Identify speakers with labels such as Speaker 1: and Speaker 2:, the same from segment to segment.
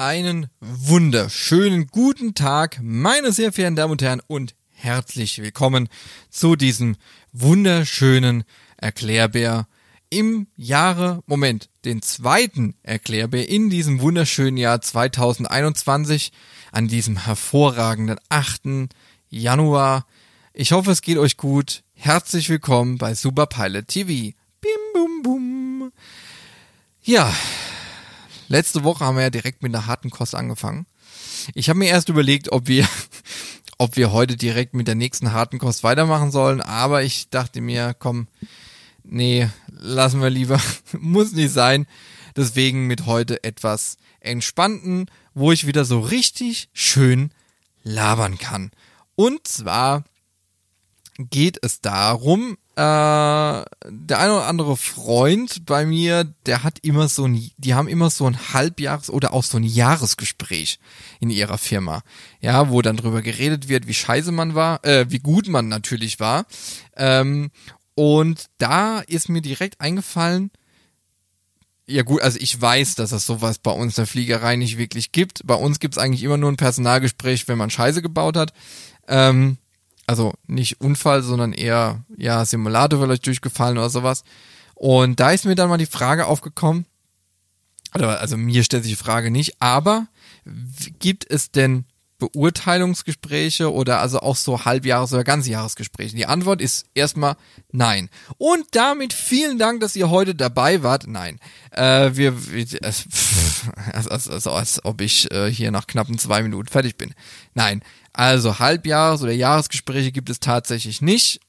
Speaker 1: Einen wunderschönen guten Tag, meine sehr verehrten Damen und Herren, und herzlich willkommen zu diesem wunderschönen Erklärbär im Jahre, Moment, den zweiten Erklärbär in diesem wunderschönen Jahr 2021, an diesem hervorragenden 8. Januar. Ich hoffe, es geht euch gut. Herzlich willkommen bei Super Pilot TV. Bim bum bum. Ja, letzte Woche haben wir ja direkt mit einer harten Kost angefangen. Ich habe mir erst überlegt, ob wir, ob wir heute direkt mit der nächsten harten Kost weitermachen sollen, aber ich dachte mir, komm, nee, lassen wir lieber, muss nicht sein. Deswegen mit heute etwas entspannten, wo ich wieder so richtig schön labern kann. Und zwar geht es darum, der eine oder andere Freund bei mir, der hat immer so ein, die haben immer so ein Halbjahres- oder auch so ein Jahresgespräch in ihrer Firma. Ja, wo dann drüber geredet wird, wie scheiße man war, äh, wie gut man natürlich war. Ähm, und da ist mir direkt eingefallen, ja gut, also ich weiß, dass es sowas bei uns in der Fliegerei nicht wirklich gibt. Bei uns gibt es eigentlich immer nur ein Personalgespräch, wenn man Scheiße gebaut hat. Ähm, also nicht Unfall, sondern eher ja Simulator vielleicht durchgefallen oder sowas. Und da ist mir dann mal die Frage aufgekommen, also mir stellt sich die Frage nicht, aber gibt es denn Beurteilungsgespräche oder also auch so Halbjahres- oder Ganzjahresgespräche? Die Antwort ist erstmal nein. Und damit vielen Dank, dass ihr heute dabei wart. Nein. Äh, wir, als, als, als, als ob ich äh, hier nach knappen zwei Minuten fertig bin. Nein. Also Halbjahres- oder Jahresgespräche gibt es tatsächlich nicht.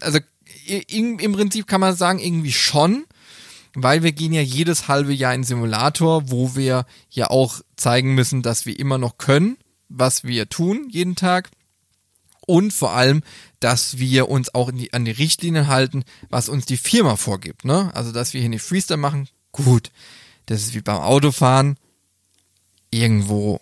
Speaker 1: Also im, im Prinzip kann man sagen, irgendwie schon, weil wir gehen ja jedes halbe Jahr in Simulator, wo wir ja auch zeigen müssen, dass wir immer noch können, was wir tun jeden Tag. Und vor allem, dass wir uns auch die, an die Richtlinien halten, was uns die Firma vorgibt. Ne? Also, dass wir hier nicht Freestyle machen, gut. Das ist wie beim Autofahren. Irgendwo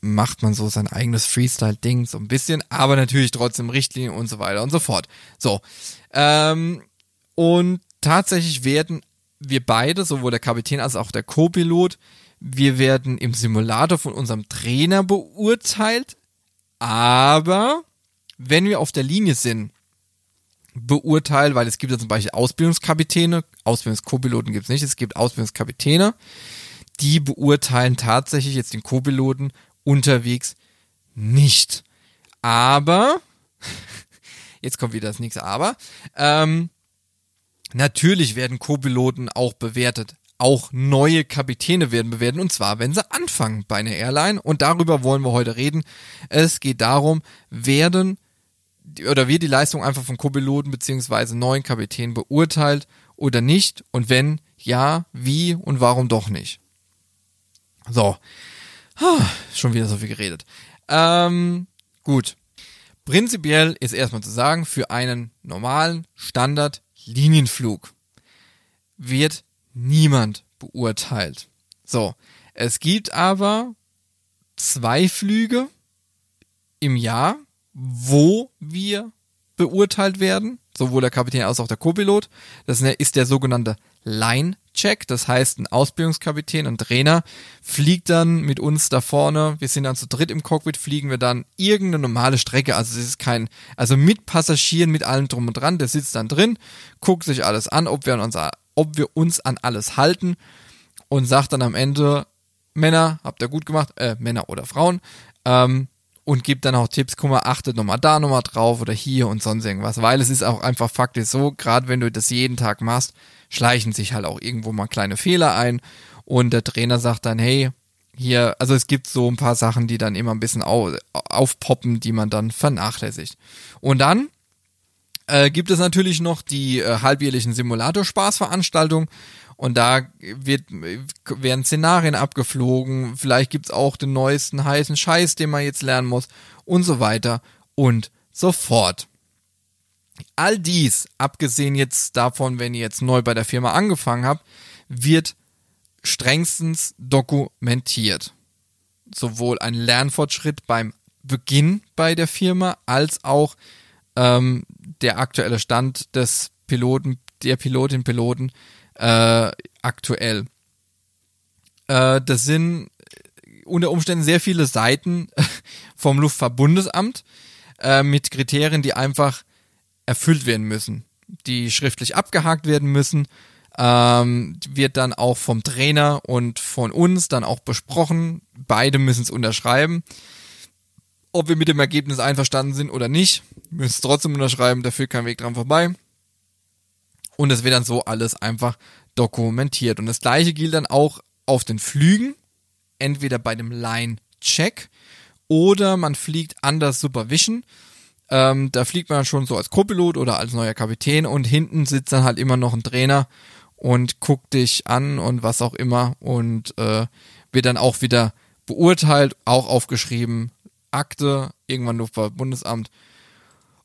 Speaker 1: macht man so sein eigenes Freestyle-Ding so ein bisschen, aber natürlich trotzdem Richtlinien und so weiter und so fort. So. Ähm, und tatsächlich werden wir beide, sowohl der Kapitän als auch der Co-Pilot, wir werden im Simulator von unserem Trainer beurteilt, aber wenn wir auf der Linie sind, beurteilt, weil es gibt ja zum Beispiel Ausbildungskapitäne, Ausbildungs-Co-Piloten gibt es nicht, es gibt Ausbildungskapitäne, die beurteilen tatsächlich jetzt den Co-Piloten unterwegs nicht. Aber, jetzt kommt wieder das nächste Aber, ähm, natürlich werden Co-Piloten auch bewertet. Auch neue Kapitäne werden bewertet und zwar, wenn sie anfangen bei einer Airline und darüber wollen wir heute reden. Es geht darum, werden oder wird die Leistung einfach von Co-Piloten beziehungsweise neuen Kapitänen beurteilt oder nicht und wenn ja, wie und warum doch nicht. So, Schon wieder so viel geredet. Ähm, gut. Prinzipiell ist erstmal zu sagen, für einen normalen Standard-Linienflug wird niemand beurteilt. So. Es gibt aber zwei Flüge im Jahr, wo wir beurteilt werden, sowohl der Kapitän als auch der Co-Pilot. Das ist der sogenannte Line-Check, das heißt, ein Ausbildungskapitän, ein Trainer fliegt dann mit uns da vorne, wir sind dann zu dritt im Cockpit, fliegen wir dann irgendeine normale Strecke, also es ist kein, also mit Passagieren, mit allem drum und dran, der sitzt dann drin, guckt sich alles an, ob wir uns, ob wir uns an alles halten und sagt dann am Ende, Männer, habt ihr gut gemacht, äh, Männer oder Frauen, ähm, und gibt dann auch Tipps, guck mal, achtet nochmal da nochmal drauf oder hier und sonst irgendwas, weil es ist auch einfach faktisch so, gerade wenn du das jeden Tag machst, schleichen sich halt auch irgendwo mal kleine Fehler ein und der Trainer sagt dann, hey, hier, also es gibt so ein paar Sachen, die dann immer ein bisschen au aufpoppen, die man dann vernachlässigt. Und dann äh, gibt es natürlich noch die äh, halbjährlichen Simulator-Spaßveranstaltungen und da wird, werden Szenarien abgeflogen, vielleicht gibt's auch den neuesten heißen Scheiß, den man jetzt lernen muss und so weiter und so fort. All dies, abgesehen jetzt davon, wenn ihr jetzt neu bei der Firma angefangen habt, wird strengstens dokumentiert. Sowohl ein Lernfortschritt beim Beginn bei der Firma als auch ähm, der aktuelle Stand des Piloten, der Pilotin, Piloten äh, aktuell. Äh, das sind unter Umständen sehr viele Seiten vom Luftfahrtbundesamt äh, mit Kriterien, die einfach erfüllt werden müssen, die schriftlich abgehakt werden müssen. Ähm, wird dann auch vom Trainer und von uns dann auch besprochen. Beide müssen es unterschreiben. Ob wir mit dem Ergebnis einverstanden sind oder nicht, müssen es trotzdem unterschreiben, dafür kein Weg dran vorbei. Und es wird dann so alles einfach dokumentiert. Und das gleiche gilt dann auch auf den Flügen, entweder bei dem Line-Check oder man fliegt anders Supervision. Ähm, da fliegt man schon so als Co-Pilot oder als neuer Kapitän und hinten sitzt dann halt immer noch ein Trainer und guckt dich an und was auch immer und äh, wird dann auch wieder beurteilt, auch aufgeschrieben, Akte, irgendwann Luftfahrtbundesamt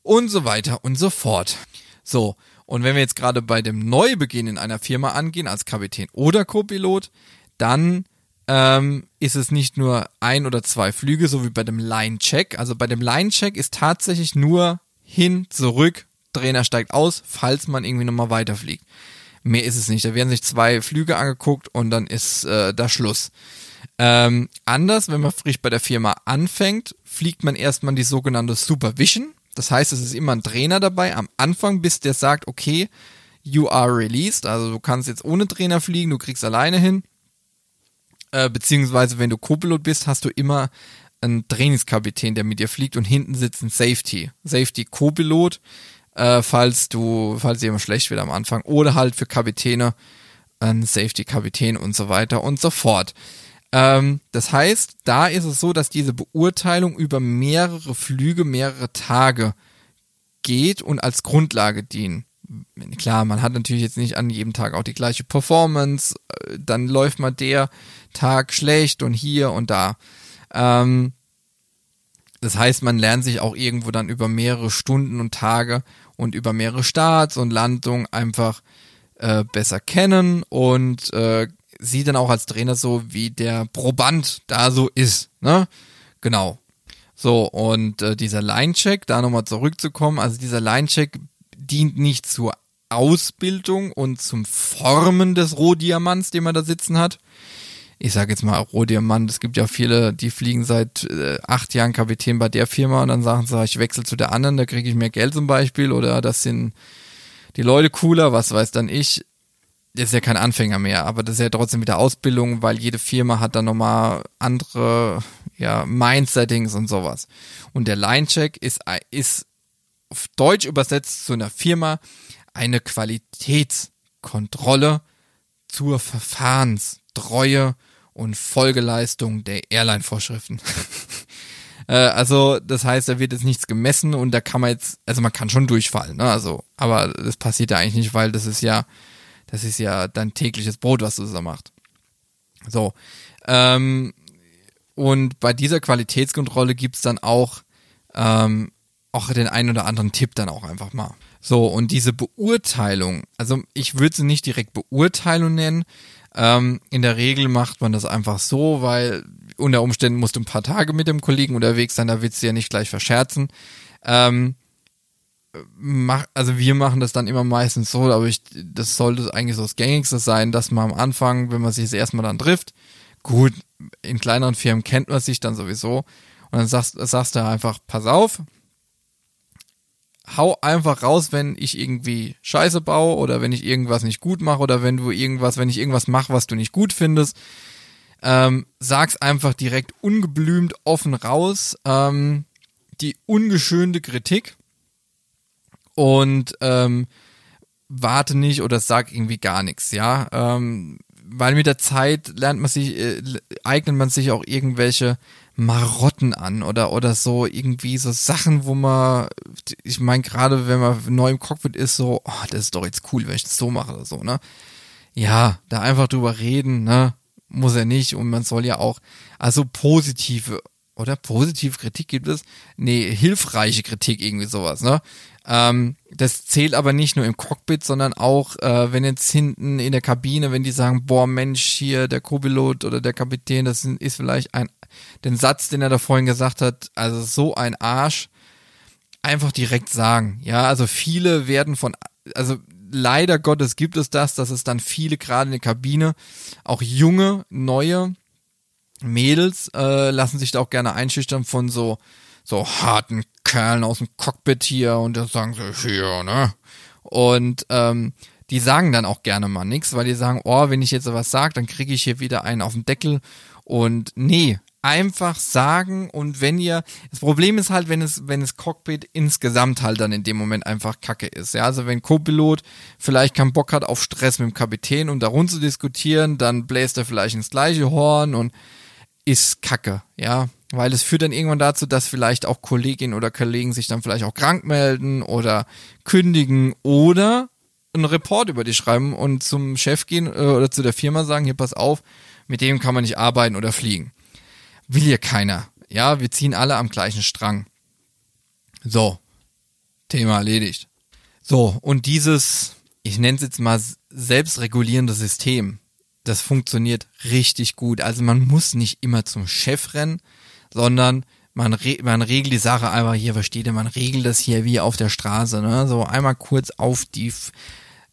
Speaker 1: und so weiter und so fort. So, und wenn wir jetzt gerade bei dem Neubeginn in einer Firma angehen, als Kapitän oder Co-Pilot, dann ähm, ist es nicht nur ein oder zwei Flüge, so wie bei dem Line-Check. Also bei dem Line-Check ist tatsächlich nur hin, zurück, Trainer steigt aus, falls man irgendwie nochmal weiterfliegt. Mehr ist es nicht. Da werden sich zwei Flüge angeguckt und dann ist äh, da Schluss. Ähm, anders, wenn man frisch bei der Firma anfängt, fliegt man erstmal die sogenannte Supervision. Das heißt, es ist immer ein Trainer dabei am Anfang, bis der sagt, okay, you are released. Also du kannst jetzt ohne Trainer fliegen, du kriegst alleine hin. Äh, beziehungsweise wenn du Co-Pilot bist, hast du immer einen Trainingskapitän, der mit dir fliegt und hinten sitzt ein Safety. Safety Co-Pilot, äh, falls du, falls immer schlecht wird am Anfang. Oder halt für Kapitäne ein Safety-Kapitän und so weiter und so fort. Ähm, das heißt, da ist es so, dass diese Beurteilung über mehrere Flüge, mehrere Tage geht und als Grundlage dienen. Klar, man hat natürlich jetzt nicht an jedem Tag auch die gleiche Performance, äh, dann läuft mal der Tag schlecht und hier und da. Ähm, das heißt, man lernt sich auch irgendwo dann über mehrere Stunden und Tage und über mehrere Starts und Landungen einfach äh, besser kennen und äh, sieht dann auch als Trainer so, wie der Proband da so ist. Ne? Genau. So, und äh, dieser Line-Check, da nochmal zurückzukommen, also dieser Line-Check dient nicht zur Ausbildung und zum Formen des Rohdiamants, den man da sitzen hat. Ich sage jetzt mal Rohdiamant, es gibt ja viele, die fliegen seit äh, acht Jahren Kapitän bei der Firma und dann sagen sie, ich wechsle zu der anderen, da kriege ich mehr Geld zum Beispiel oder das sind die Leute cooler, was weiß dann ich ist ja kein Anfänger mehr, aber das ist ja trotzdem wieder Ausbildung, weil jede Firma hat dann nochmal andere ja, Mindsettings und sowas. Und der Line-Check ist, ist auf Deutsch übersetzt zu einer Firma eine Qualitätskontrolle zur Verfahrenstreue und Folgeleistung der Airline-Vorschriften. Äh, also, das heißt, da wird jetzt nichts gemessen und da kann man jetzt, also man kann schon durchfallen, ne? Also, aber das passiert ja eigentlich nicht, weil das ist ja das ist ja dein tägliches Brot, was du da machst. So. Ähm, und bei dieser Qualitätskontrolle gibt's dann auch, ähm, auch den einen oder anderen Tipp dann auch einfach mal. So, und diese Beurteilung, also ich würde sie nicht direkt Beurteilung nennen. Ähm, in der Regel macht man das einfach so, weil unter Umständen musst du ein paar Tage mit dem Kollegen unterwegs sein, da willst du ja nicht gleich verscherzen. Ähm, mach, also wir machen das dann immer meistens so, aber ich, das sollte eigentlich so das Gängigste sein, dass man am Anfang, wenn man sich das erste Mal dann trifft, gut, in kleineren Firmen kennt man sich dann sowieso und dann sagst, sagst du einfach, pass auf, hau einfach raus, wenn ich irgendwie Scheiße baue oder wenn ich irgendwas nicht gut mache oder wenn du irgendwas, wenn ich irgendwas mache, was du nicht gut findest, ähm, sag's einfach direkt ungeblümt offen raus. Ähm, die ungeschönte Kritik und ähm, warte nicht oder sag irgendwie gar nichts, ja. Ähm, weil mit der Zeit lernt man sich, äh, eignet man sich auch irgendwelche Marotten an oder oder so irgendwie so Sachen, wo man, ich meine gerade wenn man neu im Cockpit ist, so, oh, das ist doch jetzt cool, wenn ich das so mache oder so, ne? Ja, da einfach drüber reden, ne? Muss er nicht und man soll ja auch, also positive oder positive Kritik gibt es? Nee, hilfreiche Kritik, irgendwie sowas, ne? Ähm, das zählt aber nicht nur im Cockpit, sondern auch, äh, wenn jetzt hinten in der Kabine, wenn die sagen, boah, Mensch, hier der Co-Pilot oder der Kapitän, das ist vielleicht ein, den Satz, den er da vorhin gesagt hat, also so ein Arsch, einfach direkt sagen. Ja, also viele werden von, also leider Gottes gibt es das, dass es dann viele gerade in der Kabine, auch junge, neue Mädels äh, lassen sich da auch gerne einschüchtern von so so harten Kerlen aus dem Cockpit hier und da sagen sie hier, ne? Und ähm, die sagen dann auch gerne mal nichts, weil die sagen, oh, wenn ich jetzt was sage, dann kriege ich hier wieder einen auf den Deckel. Und nee, einfach sagen und wenn ihr, das Problem ist halt, wenn es, wenn es Cockpit insgesamt halt dann in dem Moment einfach kacke ist. Ja, also wenn Co-Pilot vielleicht keinen Bock hat auf Stress mit dem Kapitän, um da rund zu diskutieren, dann bläst er vielleicht ins gleiche Horn und ist kacke, ja. Weil es führt dann irgendwann dazu, dass vielleicht auch Kolleginnen oder Kollegen sich dann vielleicht auch krank melden oder kündigen oder einen Report über dich schreiben und zum Chef gehen äh, oder zu der Firma sagen, hier pass auf, mit dem kann man nicht arbeiten oder fliegen. Will hier keiner. Ja, wir ziehen alle am gleichen Strang. So, Thema erledigt. So, und dieses, ich nenne es jetzt mal selbstregulierende System, das funktioniert richtig gut. Also man muss nicht immer zum Chef rennen, sondern man, re man regelt die Sache einfach hier, versteht ihr, man regelt das hier wie auf der Straße, ne? So einmal kurz auf die. F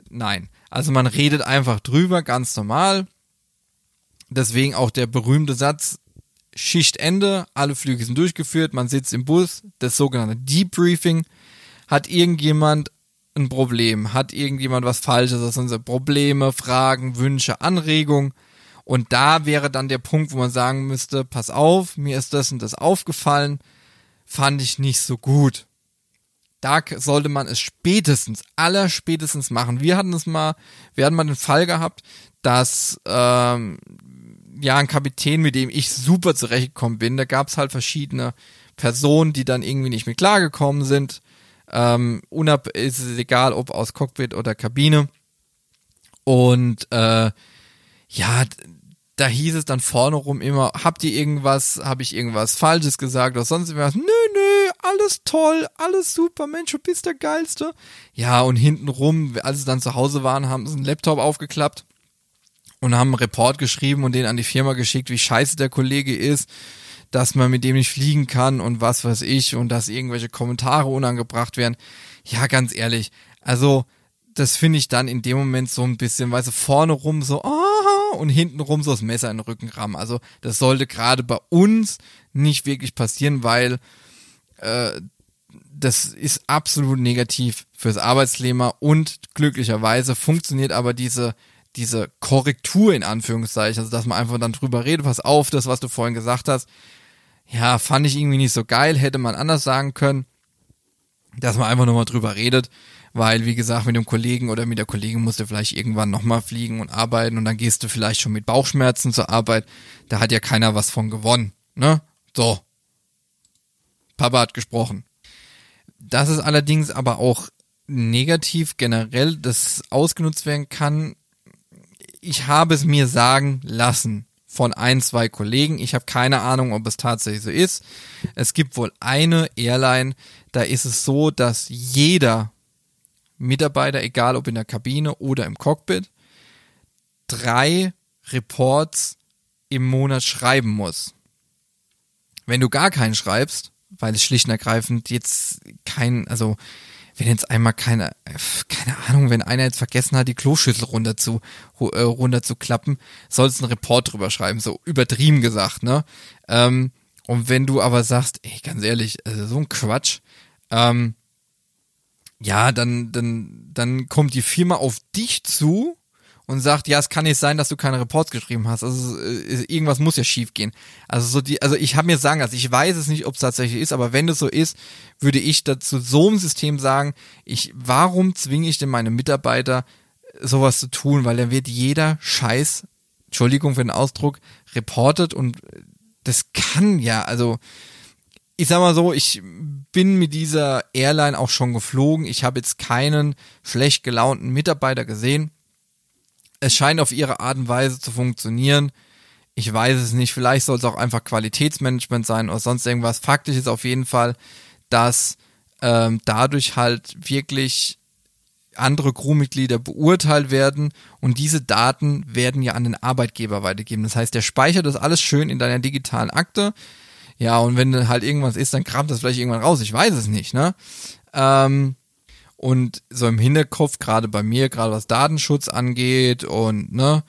Speaker 1: Nein. Also man redet einfach drüber, ganz normal. Deswegen auch der berühmte Satz, Schichtende, alle Flüge sind durchgeführt, man sitzt im Bus, das sogenannte Debriefing. Hat irgendjemand ein Problem? Hat irgendjemand was Falsches? Das sind Probleme, Fragen, Wünsche, Anregungen. Und da wäre dann der Punkt, wo man sagen müsste, pass auf, mir ist das und das aufgefallen, fand ich nicht so gut. Da sollte man es spätestens, aller spätestens machen. Wir hatten es mal, wir hatten mal den Fall gehabt, dass ähm, ja ein Kapitän, mit dem ich super zurechtgekommen bin, da gab es halt verschiedene Personen, die dann irgendwie nicht mehr klargekommen sind. Ähm, unab ist es egal, ob aus Cockpit oder Kabine. Und äh, ja, da hieß es dann vorne rum immer, habt ihr irgendwas, habe ich irgendwas Falsches gesagt oder sonst irgendwas? Nö, nö, alles toll, alles super, Mensch, du bist der Geilste. Ja, und hinten rum, als sie dann zu Hause waren, haben sie einen Laptop aufgeklappt und haben einen Report geschrieben und den an die Firma geschickt, wie scheiße der Kollege ist, dass man mit dem nicht fliegen kann und was weiß ich und dass irgendwelche Kommentare unangebracht werden. Ja, ganz ehrlich, also das finde ich dann in dem Moment so ein bisschen, weil sie vorne rum so, ah, und hinten rum so das Messer in den Rücken rammen. Also das sollte gerade bei uns nicht wirklich passieren, weil äh, das ist absolut negativ fürs Arbeitsklima und glücklicherweise funktioniert aber diese diese Korrektur in Anführungszeichen, also dass man einfach dann drüber redet, pass auf, das, was du vorhin gesagt hast, ja, fand ich irgendwie nicht so geil, hätte man anders sagen können, dass man einfach nur mal drüber redet, weil, wie gesagt, mit dem Kollegen oder mit der Kollegin musst du vielleicht irgendwann nochmal fliegen und arbeiten und dann gehst du vielleicht schon mit Bauchschmerzen zur Arbeit, da hat ja keiner was von gewonnen, ne? So. Papa hat gesprochen. Das ist allerdings aber auch negativ generell, das ausgenutzt werden kann. Ich habe es mir sagen lassen von ein, zwei Kollegen. Ich habe keine Ahnung, ob es tatsächlich so ist. Es gibt wohl eine Airline, da ist es so, dass jeder Mitarbeiter, egal ob in der Kabine oder im Cockpit, drei Reports im Monat schreiben muss. Wenn du gar keinen schreibst, weil es schlicht und ergreifend jetzt kein, also wenn jetzt einmal keine, keine Ahnung, wenn einer jetzt vergessen hat, die Kloschüssel runter zu, äh, runter zu klappen, sollst du einen Report drüber schreiben, so übertrieben gesagt, ne? Ähm, und wenn du aber sagst, ey, ganz ehrlich, also so ein Quatsch, ähm, ja, dann, dann, dann kommt die Firma auf dich zu und sagt, ja, es kann nicht sein, dass du keine Reports geschrieben hast. Also äh, irgendwas muss ja schief gehen. Also so die, also ich habe mir sagen also ich weiß es nicht, ob es tatsächlich ist, aber wenn das so ist, würde ich dazu so einem System sagen, ich, warum zwinge ich denn meine Mitarbeiter, sowas zu tun? Weil dann wird jeder Scheiß, Entschuldigung für den Ausdruck, reportet und das kann ja, also ich sag mal so, ich bin mit dieser Airline auch schon geflogen. Ich habe jetzt keinen schlecht gelaunten Mitarbeiter gesehen es scheint auf ihre Art und Weise zu funktionieren. Ich weiß es nicht. Vielleicht soll es auch einfach Qualitätsmanagement sein oder sonst irgendwas. Faktisch ist auf jeden Fall, dass ähm, dadurch halt wirklich andere Crewmitglieder beurteilt werden und diese Daten werden ja an den Arbeitgeber weitergegeben. Das heißt, der speichert das alles schön in deiner digitalen Akte. Ja, und wenn halt irgendwas ist, dann kramt das vielleicht irgendwann raus. Ich weiß es nicht, ne? Ähm, Und so im Hinterkopf, gerade bei mir, gerade was Datenschutz angeht und ne,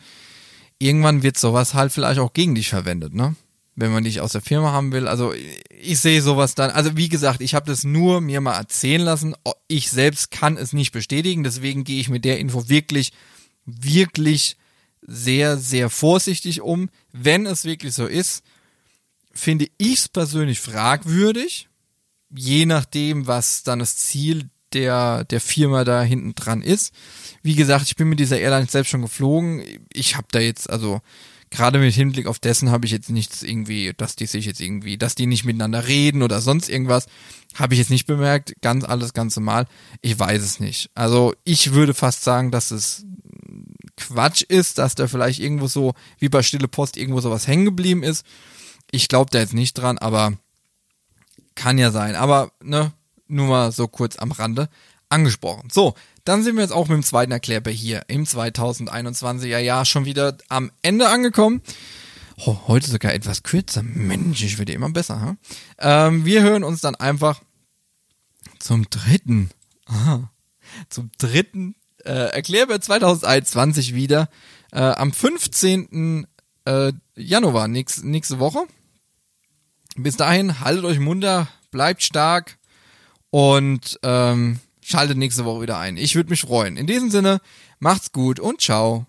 Speaker 1: irgendwann wird sowas halt vielleicht auch gegen dich verwendet, ne? Wenn man dich aus der Firma haben will. Also ich sehe sowas dann. Also wie gesagt, ich habe das nur mir mal erzählen lassen. Ich selbst kann es nicht bestätigen. Deswegen gehe ich mit der Info wirklich, wirklich sehr, sehr vorsichtig um. Wenn es wirklich so ist, finde ich es persönlich fragwürdig. Je nachdem, was dann das Ziel der, der Firma da hinten dran ist. Wie gesagt, ich bin mit dieser Airline selbst schon geflogen. Ich habe da jetzt, also gerade mit Hinblick auf dessen habe ich jetzt nichts irgendwie, dass die sich jetzt irgendwie, dass die nicht miteinander reden oder sonst irgendwas, habe ich jetzt nicht bemerkt. Ganz alles ganz normal. Ich weiß es nicht. Also ich würde fast sagen, dass es Quatsch ist, dass da vielleicht irgendwo so, wie bei Stille Post, irgendwo sowas hängen geblieben ist. Ich glaube da jetzt nicht dran, aber kann ja sein. Aber, ne, nur mal so kurz am Rande angesprochen. So, dann sind wir jetzt auch mit dem zweiten Erklärbär hier im 2021er Jahr schon wieder am Ende angekommen. Oh, heute sogar etwas kürzer. Mensch, ich werde immer besser. Hm? Ähm, wir hören uns dann einfach zum dritten, aha, zum dritten äh, Erklärbär 2021 wieder äh, am 15. Äh, Januar, nächst, nächste Woche. Bis dahin, haltet euch munter, bleibt stark und ähm, schaltet nächste Woche wieder ein. Ich würde mich freuen. In diesem Sinne, macht's gut und ciao.